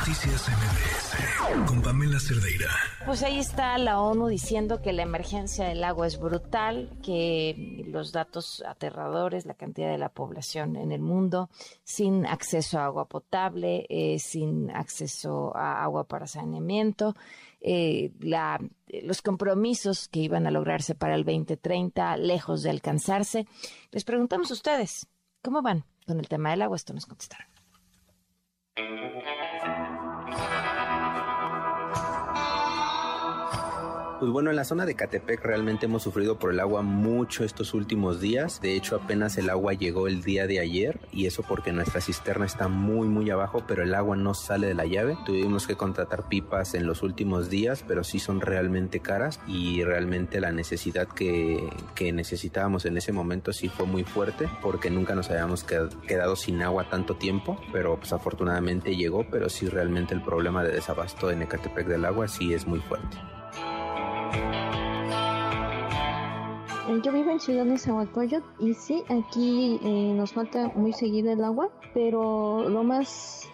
Noticias MBS con Pamela Cerdeira. Pues ahí está la ONU diciendo que la emergencia del agua es brutal, que los datos aterradores, la cantidad de la población en el mundo sin acceso a agua potable, eh, sin acceso a agua para saneamiento, eh, la, los compromisos que iban a lograrse para el 2030 lejos de alcanzarse. Les preguntamos a ustedes, ¿cómo van con el tema del agua? Esto nos contestaron. Pues bueno, en la zona de Catepec realmente hemos sufrido por el agua mucho estos últimos días. De hecho, apenas el agua llegó el día de ayer y eso porque nuestra cisterna está muy muy abajo, pero el agua no sale de la llave. Tuvimos que contratar pipas en los últimos días, pero sí son realmente caras y realmente la necesidad que, necesitábamos en ese momento sí fue muy fuerte porque nunca nos habíamos quedado sin agua tanto tiempo, pero pues afortunadamente llegó, pero sí realmente el problema de desabasto en Ecatepec del agua sí es muy fuerte. Eh, yo vivo en Ciudad de Nezahualcóyotl y sí, aquí eh, nos falta muy seguido el agua, pero lo más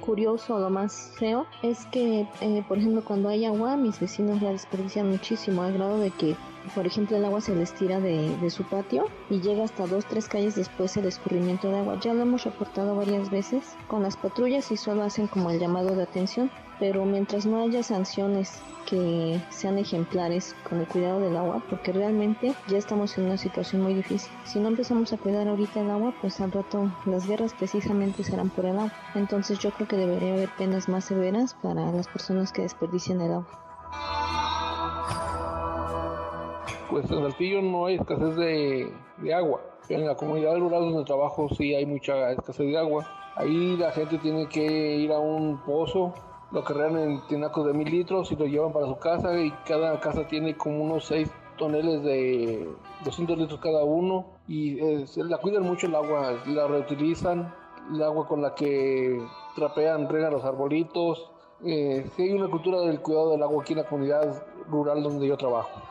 curioso, lo más feo es que, eh, por ejemplo, cuando hay agua, mis vecinos la desperdician muchísimo, al grado de que, por ejemplo, el agua se les tira de, de su patio y llega hasta dos, tres calles después el escurrimiento de agua. Ya lo hemos reportado varias veces con las patrullas y solo hacen como el llamado de atención, pero mientras no haya sanciones que sean ejemplares con el cuidado del agua, porque realmente ya estamos en una situación muy difícil. Si no empezamos a cuidar ahorita el agua, pues al rato las guerras precisamente serán por el agua. Entonces yo creo que debería haber penas más severas para las personas que desperdician el agua. Pues en Saltillo no hay escasez de, de agua. En la comunidad rural donde trabajo sí hay mucha escasez de agua. Ahí la gente tiene que ir a un pozo lo cargan en tinacos de mil litros y lo llevan para su casa y cada casa tiene como unos 6 toneles de 200 litros cada uno y eh, la cuidan mucho el agua, la reutilizan, el agua con la que trapean, regan los arbolitos. Eh, hay una cultura del cuidado del agua aquí en la comunidad rural donde yo trabajo.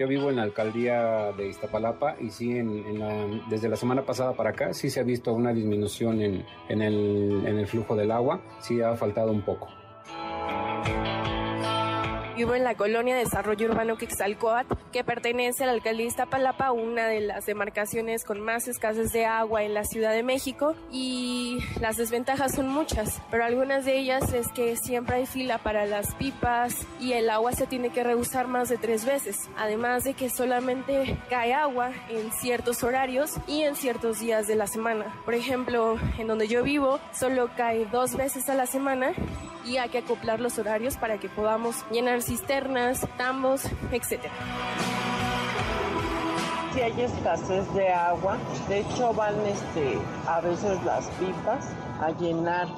Yo vivo en la alcaldía de Iztapalapa y sí, en, desde la semana pasada para acá sí se ha visto una disminución en, en, el, en el flujo del agua, sí ha faltado un poco. Vivo en la colonia de Desarrollo Urbano Quexalcoatl, que pertenece a la alcaldía Iztapalapa, una de las demarcaciones con más escasez de agua en la Ciudad de México. Y las desventajas son muchas, pero algunas de ellas es que siempre hay fila para las pipas y el agua se tiene que reusar más de tres veces. Además de que solamente cae agua en ciertos horarios y en ciertos días de la semana. Por ejemplo, en donde yo vivo, solo cae dos veces a la semana y hay que acoplar los horarios para que podamos llenar cisternas, tambos, etc. Si hay escasez de agua, de hecho van este, a veces las pipas a llenar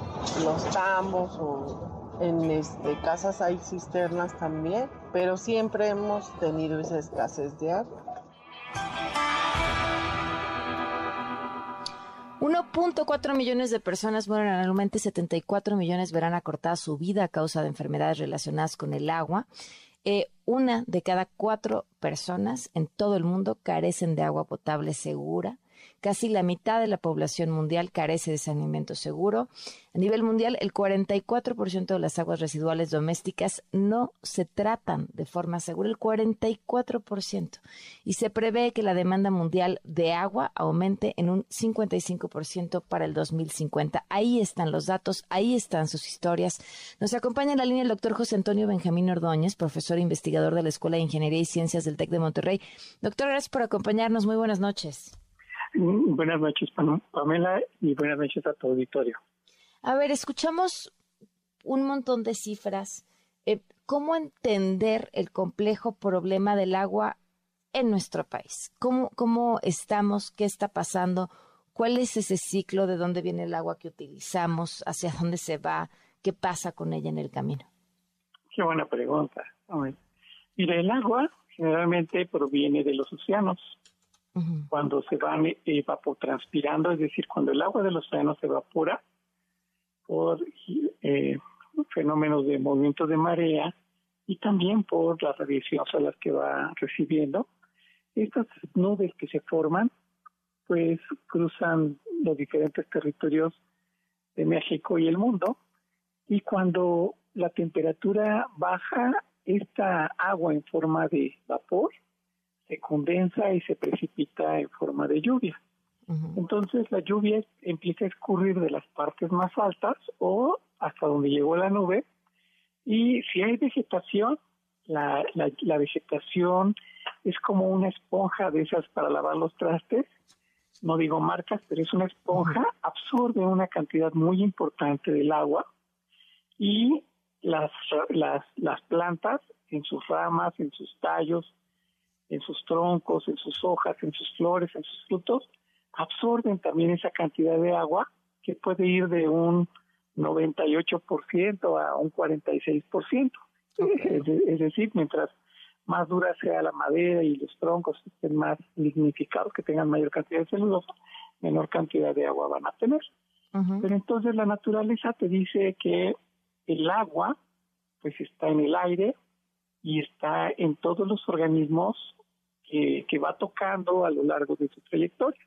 los tambos o en este, casas hay cisternas también, pero siempre hemos tenido esa escasez de agua. 1.4 millones de personas mueren anualmente, 74 millones verán acortada su vida a causa de enfermedades relacionadas con el agua. Eh, una de cada cuatro personas en todo el mundo carecen de agua potable segura. Casi la mitad de la población mundial carece de saneamiento seguro. A nivel mundial, el 44% de las aguas residuales domésticas no se tratan de forma segura, el 44%. Y se prevé que la demanda mundial de agua aumente en un 55% para el 2050. Ahí están los datos, ahí están sus historias. Nos acompaña en la línea el doctor José Antonio Benjamín Ordóñez, profesor e investigador de la Escuela de Ingeniería y Ciencias del TEC de Monterrey. Doctor, gracias por acompañarnos. Muy buenas noches. Buenas noches, Pamela, y buenas noches a tu auditorio. A ver, escuchamos un montón de cifras. Eh, ¿Cómo entender el complejo problema del agua en nuestro país? ¿Cómo, ¿Cómo estamos? ¿Qué está pasando? ¿Cuál es ese ciclo de dónde viene el agua que utilizamos? ¿Hacia dónde se va? ¿Qué pasa con ella en el camino? Qué buena pregunta. Mira, el agua generalmente proviene de los océanos cuando se van evapotranspirando, es decir, cuando el agua del océano se evapora por eh, fenómenos de movimiento de marea y también por la radiación solar que va recibiendo. Estas nubes que se forman, pues cruzan los diferentes territorios de México y el mundo. Y cuando la temperatura baja, esta agua en forma de vapor se condensa y se precipita en forma de lluvia. Entonces la lluvia empieza a escurrir de las partes más altas o hasta donde llegó la nube. Y si hay vegetación, la, la, vegetación es como una esponja de esas para lavar los trastes, no digo marcas, pero es una esponja, absorbe una cantidad muy importante del agua y las, las, las plantas en sus ramas, en sus tallos, en sus troncos, en sus hojas, en sus flores, en sus frutos, absorben también esa cantidad de agua que puede ir de un 98% a un 46%. Es, es, decir, mientras más dura sea la madera y los troncos estén más lignificados, que tengan mayor cantidad de celulosa, menor cantidad de agua van a tener. Pero entonces la naturaleza te dice que el agua pues está en el aire y está en todos los organismos que, va tocando a lo largo de su trayectoria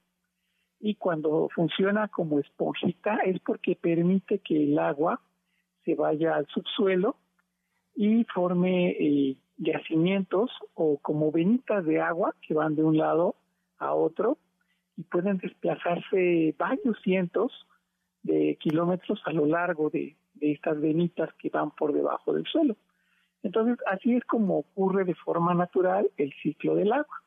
y cuando funciona como esponjita es porque permite que el agua se vaya al subsuelo y forme eh, yacimientos o como venitas de agua que van de un lado a otro y pueden desplazarse varios cientos de kilómetros a lo largo de estas venitas que van por debajo del suelo. Entonces, así es como ocurre de forma natural el ciclo del agua.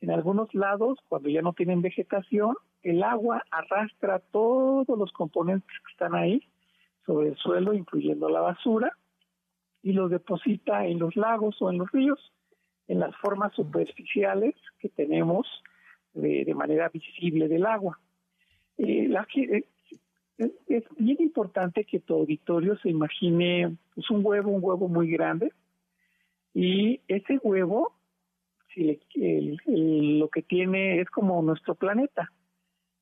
En algunos lados, cuando ya no tienen vegetación, el agua arrastra todos los componentes que están ahí sobre el suelo, incluyendo la basura, y los deposita en los lagos o en los ríos, en las formas superficiales que tenemos de, manera visible del agua. Eh, eh, es bien importante que tu auditorio se imagine pues, un huevo, un huevo muy grande, y ese huevo lo que tiene es como nuestro planeta.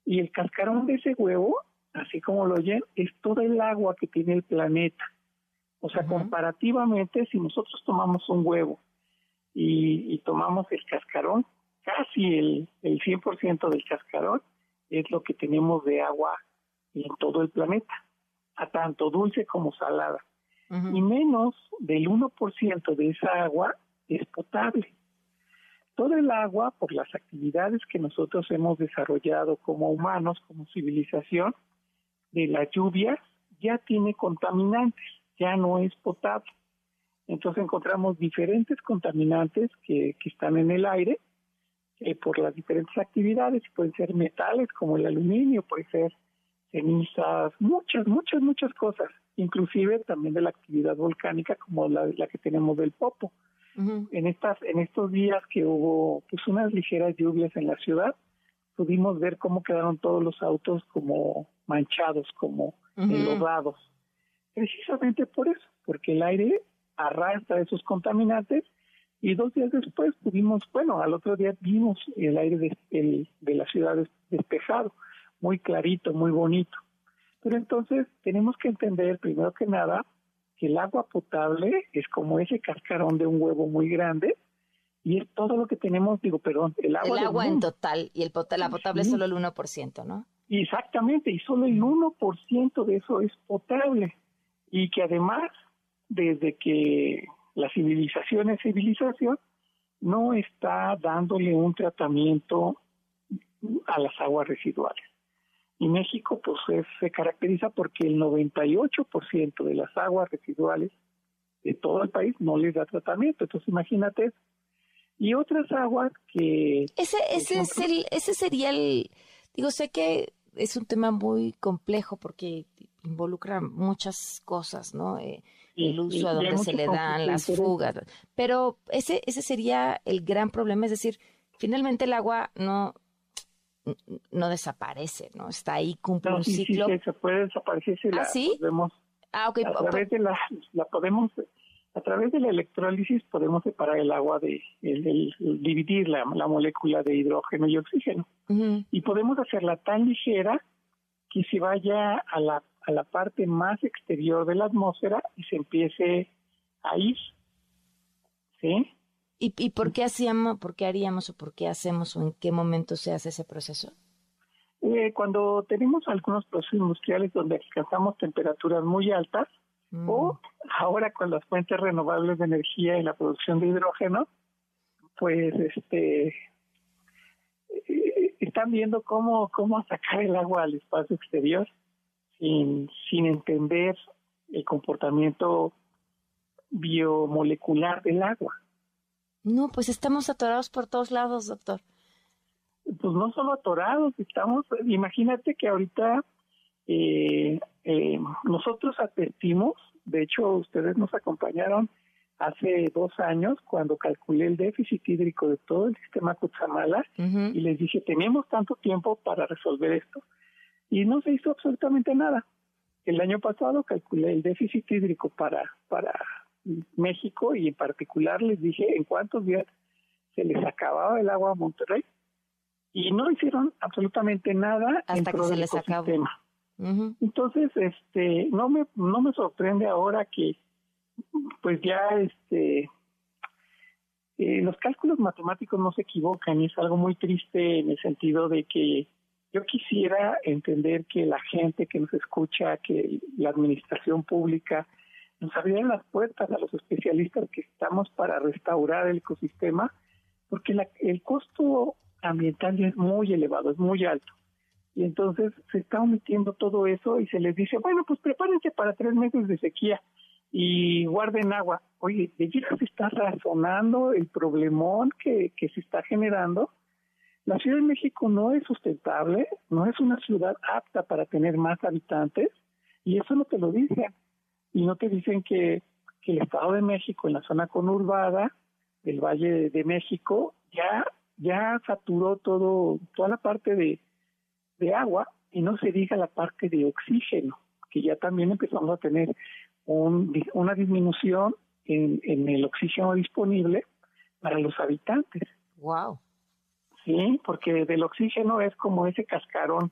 Y el cascarón de ese huevo, así como lo oyen, es todo el agua que tiene el planeta. O sea, comparativamente, si nosotros tomamos un huevo y, tomamos el cascarón, casi el, el 100% del cascarón es lo que tenemos de agua en todo el planeta, a tanto dulce como salada. Y menos del 1% de esa agua es potable. Todo el agua, por las actividades que nosotros hemos desarrollado como humanos, como civilización, de las lluvias, ya tiene contaminantes, ya no es potable. Entonces encontramos diferentes contaminantes que, están en el aire eh, por las diferentes actividades, pueden ser metales como el aluminio, puede ser cenizas, muchas, muchas, muchas cosas, inclusive también de la actividad volcánica como la, la que tenemos del Popo. En estas en estos días que hubo pues unas ligeras lluvias en la ciudad pudimos ver cómo quedaron todos los autos como manchados como enlodados. Precisamente por eso porque el aire arrastra esos contaminantes y dos días después pudimos bueno al otro día vimos el aire de, de la ciudad despejado muy clarito muy bonito pero entonces tenemos que entender primero que nada que el agua potable es como ese cascarón de un huevo muy grande y es todo lo que tenemos, digo, perdón, el agua. El agua en total y el la potable es solo el 1%, ¿no? Exactamente, y solo el 1% de eso es potable. Y que además, desde que la civilización es civilización, no está dándole un tratamiento a las aguas residuales. Y México pues se caracteriza porque el 98% de las aguas residuales de todo el país no les da tratamiento. Entonces imagínate. Y otras aguas que... Ese, ese, es el, ese sería el... Digo, sé que es un tema muy complejo porque involucra muchas cosas, ¿no? Eh, el uso a donde se le dan, las fugas. Pero ese, ese sería el gran problema, es decir, finalmente el agua no no desaparece, ¿no? Está ahí, cumple un ciclo. Sí, se puede desaparecer si ¿Ah, la ¿sí? podemos... Ah, ok. A través de la, la podemos... A través de la electrólisis podemos separar el agua de, el, dividir la, la, molécula de hidrógeno y oxígeno. Y podemos hacerla tan ligera que se vaya a la, a la parte más exterior de la atmósfera y se empiece a ir. ¿Sí? ¿Y, ¿Y por qué hacíamos, por qué haríamos o por qué hacemos o en qué momento se hace ese proceso? Eh, cuando tenemos algunos procesos industriales donde alcanzamos temperaturas muy altas, Mm. o ahora con las fuentes renovables de energía y la producción de hidrógeno, pues este eh, están viendo cómo, cómo sacar el agua al espacio exterior sin, sin entender el comportamiento biomolecular del agua. No, pues estamos atorados por todos lados, doctor. Pues no solo atorados, estamos, imagínate que ahorita eh, eh, nosotros advertimos, de hecho ustedes nos acompañaron hace dos años cuando calculé el déficit hídrico de todo el sistema Cutzamala y les dije, tenemos tanto tiempo para resolver esto. Y no se hizo absolutamente nada. El año pasado calculé el déficit hídrico para, para México y en particular les dije en cuántos días se les acababa el agua a Monterrey y no hicieron absolutamente nada en Hasta que pro se del les acabó. Entonces, este, no me, no me sorprende ahora que, pues ya, este, eh, los cálculos matemáticos no se equivocan y es algo muy triste en el sentido de que yo quisiera entender que la gente que nos escucha, que la administración pública nos abrieran las puertas a los especialistas que estamos para restaurar el ecosistema, porque la- el costo ambiental es muy elevado, es muy alto. Y entonces se está omitiendo todo eso y se les dice, bueno, pues prepárense para tres meses de sequía y guarden agua. Oye, ¿de se está razonando el problemón que, que se está generando? La Ciudad de México no es sustentable, no es una ciudad apta para tener más habitantes y eso no te lo dicen. Y no te dicen que, que el Estado de México en la zona conurbada del Valle de México ya ya saturó todo toda la parte de, de agua y no se diga la parte de oxígeno, que ya también empezamos a tener un, una disminución en, en el oxígeno disponible para los habitantes. Wow. Sí, porque del oxígeno es como ese cascarón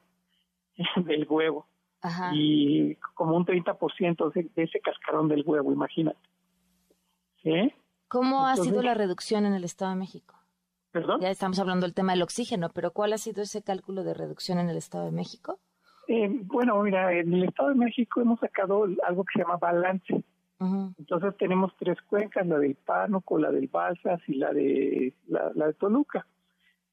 del huevo Ajá. y como un 30% de de ese cascarón del huevo, imagínate. ¿Sí? ¿Cómo ha sido la reducción en el Estado de México? ¿Perdón? Ya estamos hablando del tema del oxígeno, pero ¿cuál ha sido ese cálculo de reducción en el Estado de México? Eh, bueno, mira, en el Estado de México hemos sacado algo que se llama balance. Entonces tenemos tres cuencas, la del Pánuco, la del Balsas y la de la, la de Toluca.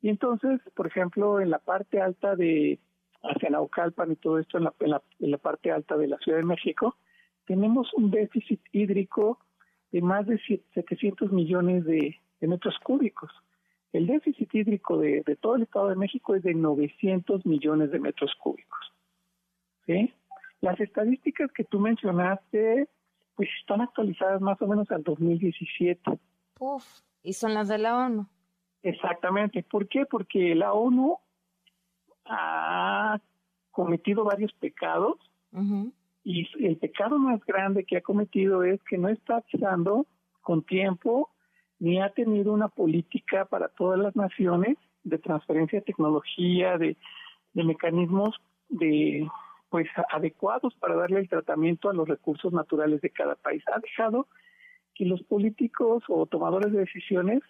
Y entonces, por ejemplo, en la parte alta de hacia Naucalpan y todo esto, en la, en la, en la parte alta de la Ciudad de México, tenemos un déficit hídrico de más de siete- 700 millones de, de metros cúbicos. El déficit hídrico de, de todo el Estado de México es de 900 millones de metros cúbicos. ¿sí? Las estadísticas que tú mencionaste, pues están actualizadas más o menos al 2017. Puf. Y son las de la ONU. Exactamente. ¿Por qué? Porque la ONU ha cometido varios pecados y el pecado más grande que ha cometido es que no está avisando con tiempo ni ha tenido una política para todas las naciones de transferencia de tecnología, de, de mecanismos de pues adecuados para darle el tratamiento a los recursos naturales de cada país. Ha dejado que los políticos o tomadores de decisiones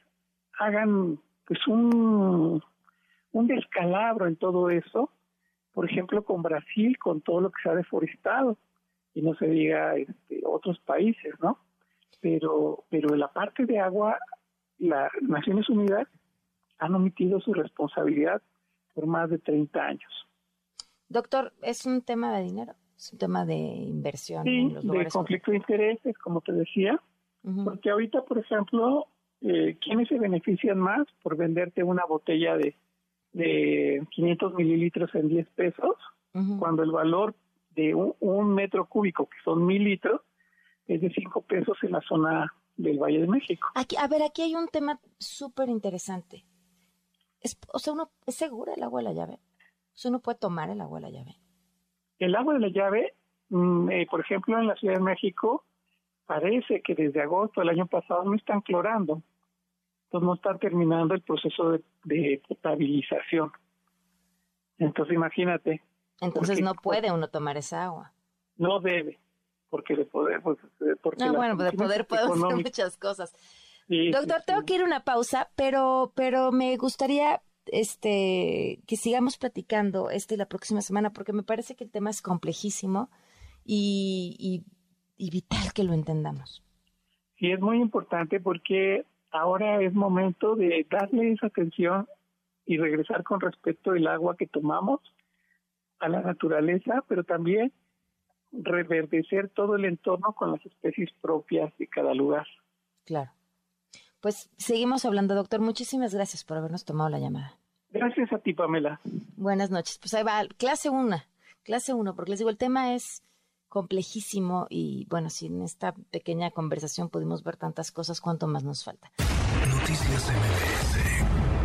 hagan pues un, un descalabro en todo eso, por ejemplo con Brasil, con todo lo que se ha deforestado, y no se diga este, otros países, ¿no? Pero, pero en la parte de agua, las Naciones Unidas han omitido su responsabilidad por más de 30 años. Doctor, ¿es un tema de dinero? ¿Es un tema de inversión Sí, en los de conflicto de intereses, como te decía, porque ahorita, por ejemplo, eh, ¿quiénes se benefician más por venderte una botella de, de 500 mililitros en 10 pesos, cuando el valor de un, un metro cúbico, que son mil litros, es de 5 pesos en la zona del Valle de México? Aquí, a ver, aquí hay un tema súper interesante. Es, o sea, uno, ¿es segura el agua de la llave? O sea, uno puede tomar el agua de la llave. El agua de la llave, mm, eh, por ejemplo, en la Ciudad de México, parece que desde agosto del año pasado no están clorando. Entonces no están terminando el proceso de, de potabilización. Entonces imagínate, Entonces Porque- no puede uno tomar esa agua. no debe, porque de poder, pues, porque No, bueno, de poder podemos hacer muchas cosas. Sí, Doctor, sí. tengo que ir a una pausa, pero, pero me gustaría este, que sigamos platicando este y la próxima semana, porque me parece que el tema es complejísimo y, y vital que lo entendamos. Sí, es muy importante porque ahora es momento de darle esa atención y regresar con respecto al agua que tomamos a la naturaleza, pero también reverdecer todo el entorno con las especies propias de cada lugar. Claro. Pues seguimos hablando, doctor. Muchísimas gracias por habernos tomado la llamada. Gracias a ti, Pamela. Buenas noches. Pues ahí va, clase una, clase uno, porque les digo, el tema es complejísimo y bueno, si en esta pequeña conversación pudimos ver tantas cosas, ¿cuánto más nos falta? Noticias MBS